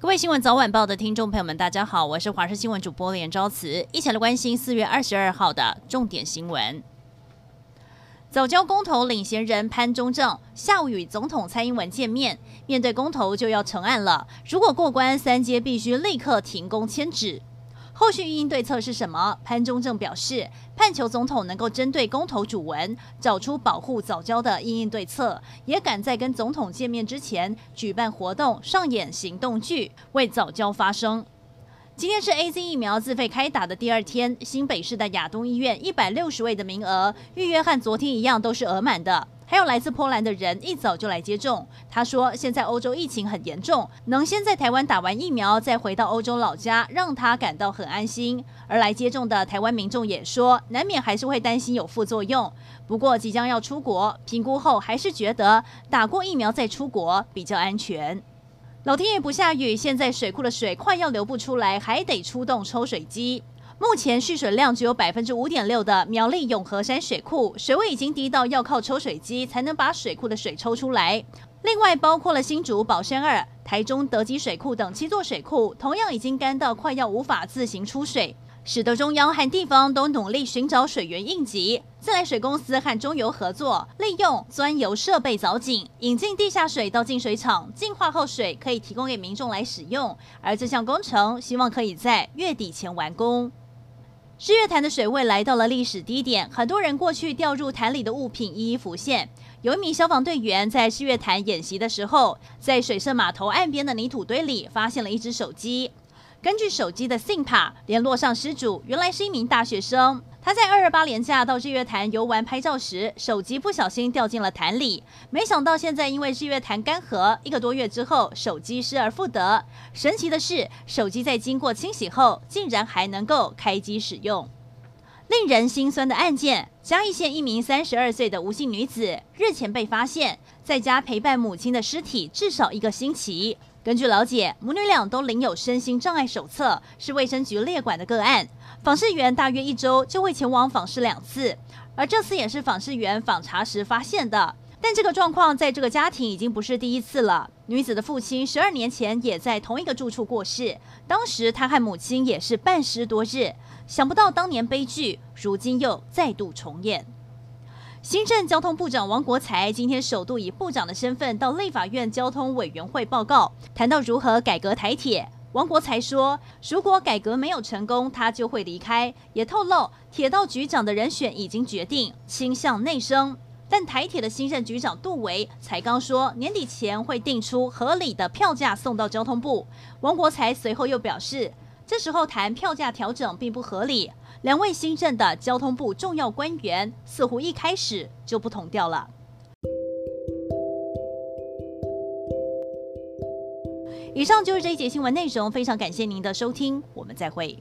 各位新闻早晚报的听众朋友们，大家好，我是华视新闻主播连昭慈，一起来关心四月二十二号的重点新闻。早教公投领衔人潘中正下午与总统蔡英文见面，面对公投就要成案了，如果过关，三阶必须立刻停工迁址。后续应对策是什么？潘忠政表示，盼求总统能够针对公投主文找出保护早教的因应对策，也赶在跟总统见面之前举办活动，上演行动剧，为早教发声。今天是 AZ 疫苗自费开打的第二天，新北市的亚东医院一百六十位的名额预约和昨天一样都是额满的。还有来自波兰的人一早就来接种。他说，现在欧洲疫情很严重，能先在台湾打完疫苗再回到欧洲老家，让他感到很安心。而来接种的台湾民众也说，难免还是会担心有副作用。不过即将要出国，评估后还是觉得打过疫苗再出国比较安全。老天爷不下雨，现在水库的水快要流不出来，还得出动抽水机。目前蓄水量只有百分之五点六的苗栗永和山水库，水位已经低到要靠抽水机才能把水库的水抽出来。另外，包括了新竹宝山二、台中德基水库等七座水库，同样已经干到快要无法自行出水。使得中央和地方都努力寻找水源应急。自来水公司和中油合作，利用钻油设备凿井，引进地下水到净水厂，净化后水可以提供给民众来使用。而这项工程希望可以在月底前完工。日月潭的水位来到了历史低点，很多人过去掉入潭里的物品一一浮现。有一名消防队员在日月潭演习的时候，在水社码头岸边的泥土堆里发现了一只手机。根据手机的 SIM 卡联络上失主，原来是一名大学生。他在二二八连假到日月潭游玩拍照时，手机不小心掉进了潭里。没想到现在因为日月潭干涸，一个多月之后，手机失而复得。神奇的是，手机在经过清洗后，竟然还能够开机使用。令人心酸的案件：嘉义县一名三十二岁的吴姓女子日前被发现在家陪伴母亲的尸体至少一个星期。根据了解，母女俩都领有身心障碍手册，是卫生局列管的个案。访视员大约一周就会前往访视两次，而这次也是访视员访查时发现的。但这个状况在这个家庭已经不是第一次了。女子的父亲十二年前也在同一个住处过世，当时他和母亲也是半尸多日。想不到当年悲剧，如今又再度重演。新任交通部长王国材今天首度以部长的身份到立法院交通委员会报告，谈到如何改革台铁。王国材说，如果改革没有成功，他就会离开。也透露，铁道局长的人选已经决定，倾向内升。但台铁的新任局长杜维才刚说，年底前会定出合理的票价送到交通部。王国材随后又表示，这时候谈票价调整并不合理。两位新任的交通部重要官员似乎一开始就不同调了。以上就是这一节新闻内容，非常感谢您的收听，我们再会。